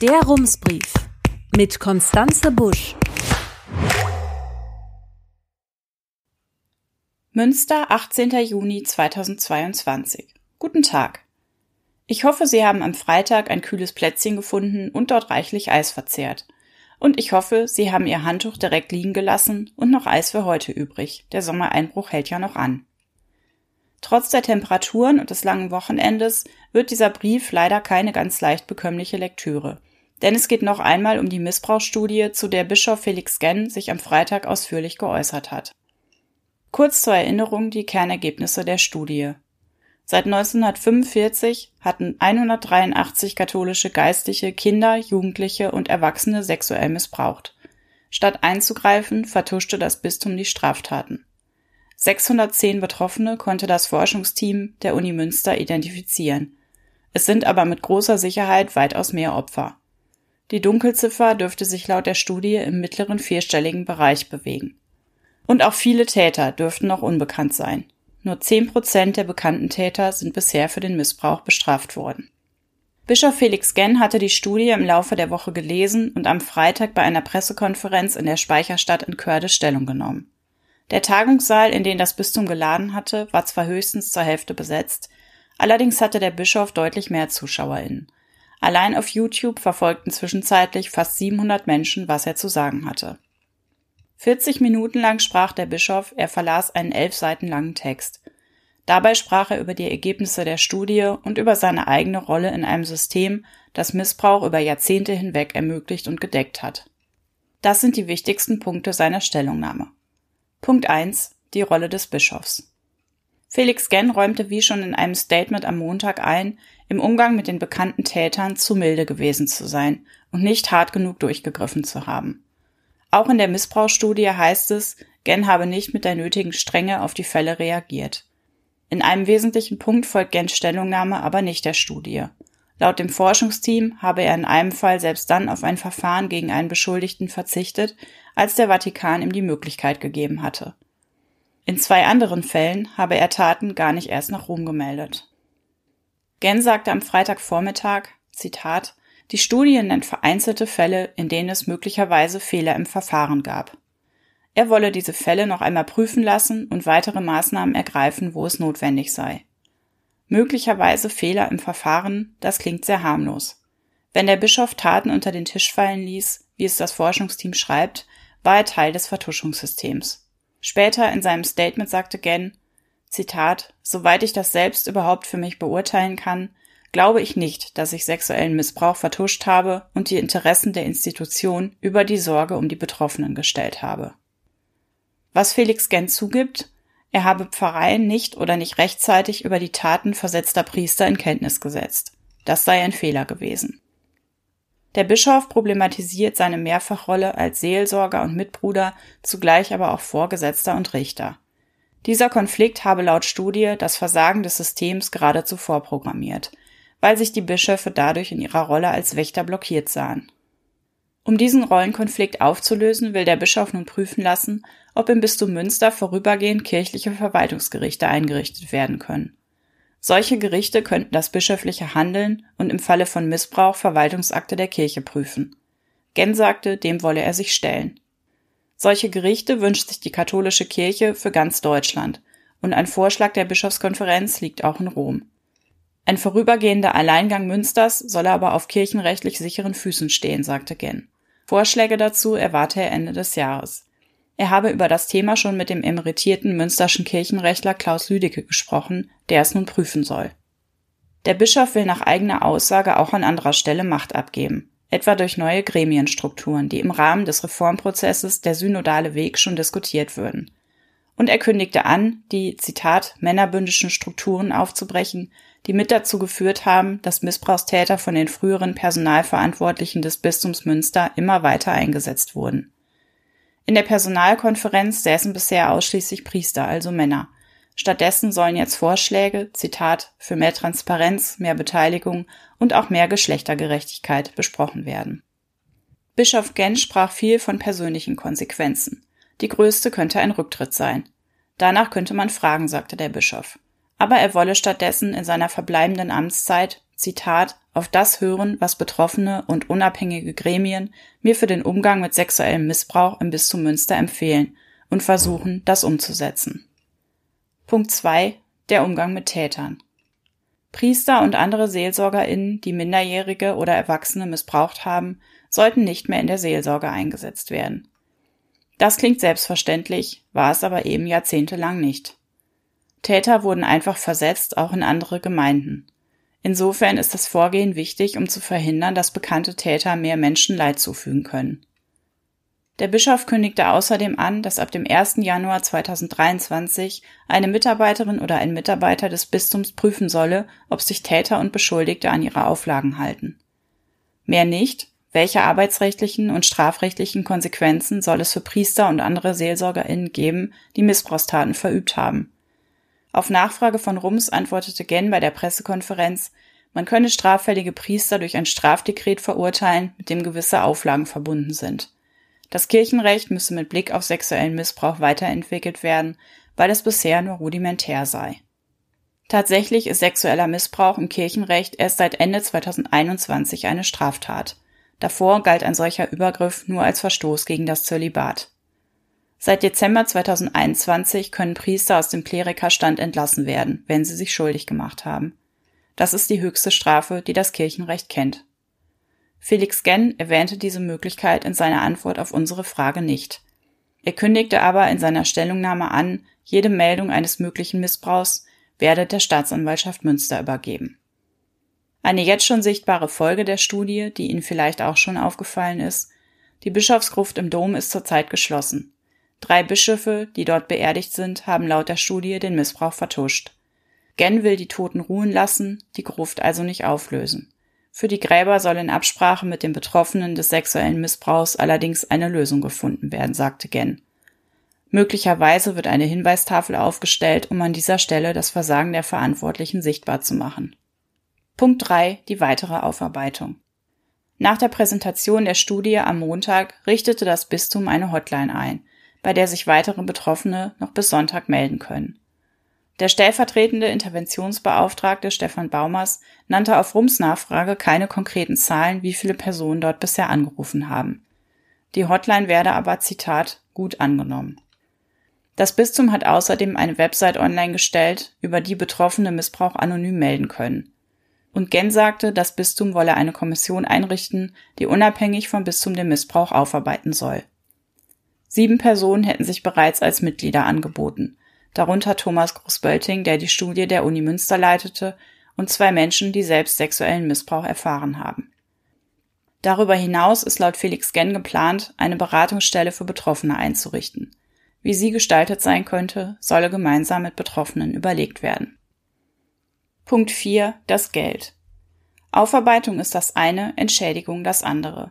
Der Rumsbrief mit Konstanze Busch. Münster, 18. Juni 2022. Guten Tag. Ich hoffe, Sie haben am Freitag ein kühles Plätzchen gefunden und dort reichlich Eis verzehrt. Und ich hoffe, Sie haben Ihr Handtuch direkt liegen gelassen und noch Eis für heute übrig. Der Sommereinbruch hält ja noch an. Trotz der Temperaturen und des langen Wochenendes wird dieser Brief leider keine ganz leicht bekömmliche Lektüre. Denn es geht noch einmal um die Missbrauchsstudie, zu der Bischof Felix Genn sich am Freitag ausführlich geäußert hat. Kurz zur Erinnerung die Kernergebnisse der Studie. Seit 1945 hatten 183 katholische Geistliche Kinder, Jugendliche und Erwachsene sexuell missbraucht. Statt einzugreifen, vertuschte das Bistum die Straftaten. 610 Betroffene konnte das Forschungsteam der Uni Münster identifizieren. Es sind aber mit großer Sicherheit weitaus mehr Opfer. Die Dunkelziffer dürfte sich laut der Studie im mittleren vierstelligen Bereich bewegen. Und auch viele Täter dürften noch unbekannt sein. Nur zehn Prozent der bekannten Täter sind bisher für den Missbrauch bestraft worden. Bischof Felix Genn hatte die Studie im Laufe der Woche gelesen und am Freitag bei einer Pressekonferenz in der Speicherstadt in Körde Stellung genommen. Der Tagungssaal, in den das Bistum geladen hatte, war zwar höchstens zur Hälfte besetzt, allerdings hatte der Bischof deutlich mehr ZuschauerInnen. Allein auf YouTube verfolgten zwischenzeitlich fast 700 Menschen, was er zu sagen hatte. 40 Minuten lang sprach der Bischof, er verlas einen elf Seiten langen Text. Dabei sprach er über die Ergebnisse der Studie und über seine eigene Rolle in einem System, das Missbrauch über Jahrzehnte hinweg ermöglicht und gedeckt hat. Das sind die wichtigsten Punkte seiner Stellungnahme. Punkt 1. Die Rolle des Bischofs. Felix Genn räumte wie schon in einem Statement am Montag ein, im Umgang mit den bekannten Tätern zu milde gewesen zu sein und nicht hart genug durchgegriffen zu haben. Auch in der Missbrauchsstudie heißt es, Genn habe nicht mit der nötigen Strenge auf die Fälle reagiert. In einem wesentlichen Punkt folgt Gens Stellungnahme aber nicht der Studie. Laut dem Forschungsteam habe er in einem Fall selbst dann auf ein Verfahren gegen einen Beschuldigten verzichtet, als der Vatikan ihm die Möglichkeit gegeben hatte. In zwei anderen Fällen habe er Taten gar nicht erst nach Rom gemeldet. Gen sagte am Freitagvormittag, Zitat, die Studie nennt vereinzelte Fälle, in denen es möglicherweise Fehler im Verfahren gab. Er wolle diese Fälle noch einmal prüfen lassen und weitere Maßnahmen ergreifen, wo es notwendig sei. Möglicherweise Fehler im Verfahren, das klingt sehr harmlos. Wenn der Bischof Taten unter den Tisch fallen ließ, wie es das Forschungsteam schreibt, war er Teil des Vertuschungssystems. Später in seinem Statement sagte Gen, Zitat, soweit ich das selbst überhaupt für mich beurteilen kann, glaube ich nicht, dass ich sexuellen Missbrauch vertuscht habe und die Interessen der Institution über die Sorge um die Betroffenen gestellt habe. Was Felix Gen zugibt, er habe Pfarreien nicht oder nicht rechtzeitig über die Taten versetzter Priester in Kenntnis gesetzt. Das sei ein Fehler gewesen. Der Bischof problematisiert seine Mehrfachrolle als Seelsorger und Mitbruder, zugleich aber auch Vorgesetzter und Richter. Dieser Konflikt habe laut Studie das Versagen des Systems geradezu vorprogrammiert, weil sich die Bischöfe dadurch in ihrer Rolle als Wächter blockiert sahen. Um diesen Rollenkonflikt aufzulösen, will der Bischof nun prüfen lassen, ob im Bistum Münster vorübergehend kirchliche Verwaltungsgerichte eingerichtet werden können. Solche Gerichte könnten das bischöfliche Handeln und im Falle von Missbrauch Verwaltungsakte der Kirche prüfen. Gen sagte, dem wolle er sich stellen. Solche Gerichte wünscht sich die katholische Kirche für ganz Deutschland und ein Vorschlag der Bischofskonferenz liegt auch in Rom. Ein vorübergehender Alleingang Münsters solle aber auf kirchenrechtlich sicheren Füßen stehen, sagte Gen. Vorschläge dazu erwarte er Ende des Jahres. Er habe über das Thema schon mit dem emeritierten münsterschen Kirchenrechtler Klaus Lüdecke gesprochen, der es nun prüfen soll. Der Bischof will nach eigener Aussage auch an anderer Stelle Macht abgeben, etwa durch neue Gremienstrukturen, die im Rahmen des Reformprozesses der synodale Weg schon diskutiert würden. Und er kündigte an, die, Zitat, männerbündischen Strukturen aufzubrechen, die mit dazu geführt haben, dass Missbrauchstäter von den früheren Personalverantwortlichen des Bistums Münster immer weiter eingesetzt wurden. In der Personalkonferenz säßen bisher ausschließlich Priester, also Männer. Stattdessen sollen jetzt Vorschläge, Zitat, für mehr Transparenz, mehr Beteiligung und auch mehr Geschlechtergerechtigkeit besprochen werden. Bischof Gensch sprach viel von persönlichen Konsequenzen. Die größte könnte ein Rücktritt sein. Danach könnte man fragen, sagte der Bischof. Aber er wolle stattdessen in seiner verbleibenden Amtszeit, Zitat, auf das hören, was betroffene und unabhängige Gremien mir für den Umgang mit sexuellem Missbrauch im Bistum Münster empfehlen und versuchen, das umzusetzen. Punkt 2. Der Umgang mit Tätern. Priester und andere SeelsorgerInnen, die Minderjährige oder Erwachsene missbraucht haben, sollten nicht mehr in der Seelsorge eingesetzt werden. Das klingt selbstverständlich, war es aber eben jahrzehntelang nicht. Täter wurden einfach versetzt, auch in andere Gemeinden. Insofern ist das Vorgehen wichtig, um zu verhindern, dass bekannte Täter mehr Menschen Leid zufügen können. Der Bischof kündigte außerdem an, dass ab dem 1. Januar 2023 eine Mitarbeiterin oder ein Mitarbeiter des Bistums prüfen solle, ob sich Täter und Beschuldigte an ihre Auflagen halten. Mehr nicht, welche arbeitsrechtlichen und strafrechtlichen Konsequenzen soll es für Priester und andere SeelsorgerInnen geben, die Missbrauchstaten verübt haben? Auf Nachfrage von Rums antwortete Gen bei der Pressekonferenz, man könne straffällige Priester durch ein Strafdekret verurteilen, mit dem gewisse Auflagen verbunden sind. Das Kirchenrecht müsse mit Blick auf sexuellen Missbrauch weiterentwickelt werden, weil es bisher nur rudimentär sei. Tatsächlich ist sexueller Missbrauch im Kirchenrecht erst seit Ende 2021 eine Straftat. Davor galt ein solcher Übergriff nur als Verstoß gegen das Zölibat. Seit Dezember 2021 können Priester aus dem Klerikerstand entlassen werden, wenn sie sich schuldig gemacht haben. Das ist die höchste Strafe, die das Kirchenrecht kennt. Felix Genn erwähnte diese Möglichkeit in seiner Antwort auf unsere Frage nicht. Er kündigte aber in seiner Stellungnahme an, jede Meldung eines möglichen Missbrauchs werde der Staatsanwaltschaft Münster übergeben. Eine jetzt schon sichtbare Folge der Studie, die Ihnen vielleicht auch schon aufgefallen ist, die Bischofsgruft im Dom ist zurzeit geschlossen. Drei Bischöfe, die dort beerdigt sind, haben laut der Studie den Missbrauch vertuscht. Genn will die Toten ruhen lassen, die Gruft also nicht auflösen. Für die Gräber soll in Absprache mit den Betroffenen des sexuellen Missbrauchs allerdings eine Lösung gefunden werden, sagte Genn. Möglicherweise wird eine Hinweistafel aufgestellt, um an dieser Stelle das Versagen der Verantwortlichen sichtbar zu machen. Punkt 3. Die weitere Aufarbeitung. Nach der Präsentation der Studie am Montag richtete das Bistum eine Hotline ein, bei der sich weitere Betroffene noch bis Sonntag melden können. Der stellvertretende Interventionsbeauftragte Stefan Baumers nannte auf Rums Nachfrage keine konkreten Zahlen, wie viele Personen dort bisher angerufen haben. Die Hotline werde aber, Zitat, gut angenommen. Das Bistum hat außerdem eine Website online gestellt, über die Betroffene Missbrauch anonym melden können. Und Gen sagte, das Bistum wolle eine Kommission einrichten, die unabhängig vom Bistum den Missbrauch aufarbeiten soll. Sieben Personen hätten sich bereits als Mitglieder angeboten darunter Thomas Großbölting, der die Studie der Uni Münster leitete, und zwei Menschen, die selbst sexuellen Missbrauch erfahren haben. Darüber hinaus ist laut Felix Genn geplant, eine Beratungsstelle für Betroffene einzurichten. Wie sie gestaltet sein könnte, solle gemeinsam mit Betroffenen überlegt werden. Punkt 4. Das Geld. Aufarbeitung ist das eine, Entschädigung das andere.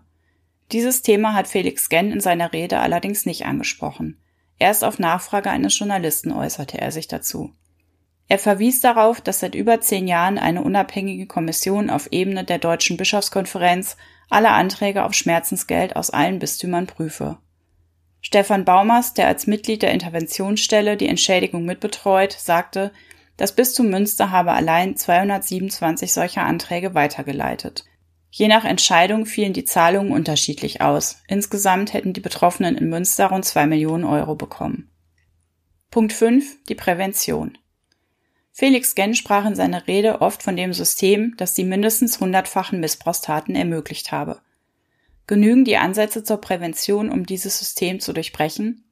Dieses Thema hat Felix Genn in seiner Rede allerdings nicht angesprochen. Erst auf Nachfrage eines Journalisten äußerte er sich dazu. Er verwies darauf, dass seit über zehn Jahren eine unabhängige Kommission auf Ebene der Deutschen Bischofskonferenz alle Anträge auf Schmerzensgeld aus allen Bistümern prüfe. Stefan Baumers, der als Mitglied der Interventionsstelle die Entschädigung mitbetreut, sagte, das Bistum Münster habe allein 227 solcher Anträge weitergeleitet. Je nach Entscheidung fielen die Zahlungen unterschiedlich aus. Insgesamt hätten die Betroffenen in Münster rund zwei Millionen Euro bekommen. Punkt 5. Die Prävention. Felix Genn sprach in seiner Rede oft von dem System, das die mindestens hundertfachen Missbrauchstaten ermöglicht habe. Genügen die Ansätze zur Prävention, um dieses System zu durchbrechen?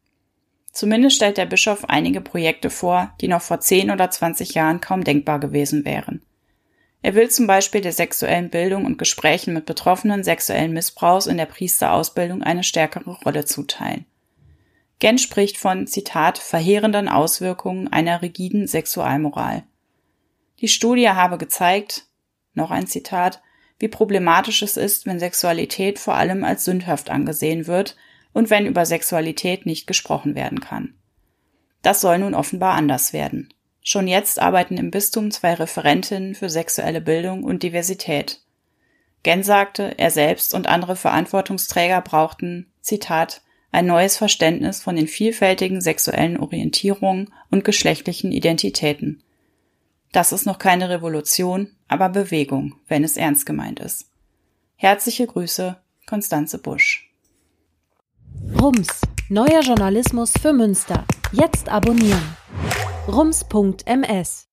Zumindest stellt der Bischof einige Projekte vor, die noch vor 10 oder 20 Jahren kaum denkbar gewesen wären. Er will zum Beispiel der sexuellen Bildung und Gesprächen mit Betroffenen sexuellen Missbrauchs in der Priesterausbildung eine stärkere Rolle zuteilen. Gen spricht von, Zitat, verheerenden Auswirkungen einer rigiden Sexualmoral. Die Studie habe gezeigt, noch ein Zitat, wie problematisch es ist, wenn Sexualität vor allem als sündhaft angesehen wird und wenn über Sexualität nicht gesprochen werden kann. Das soll nun offenbar anders werden. Schon jetzt arbeiten im Bistum zwei Referentinnen für sexuelle Bildung und Diversität. Gen sagte, er selbst und andere Verantwortungsträger brauchten, Zitat, ein neues Verständnis von den vielfältigen sexuellen Orientierungen und geschlechtlichen Identitäten. Das ist noch keine Revolution, aber Bewegung, wenn es ernst gemeint ist. Herzliche Grüße, Konstanze Busch. Rums, neuer Journalismus für Münster. Jetzt abonnieren. rums.ms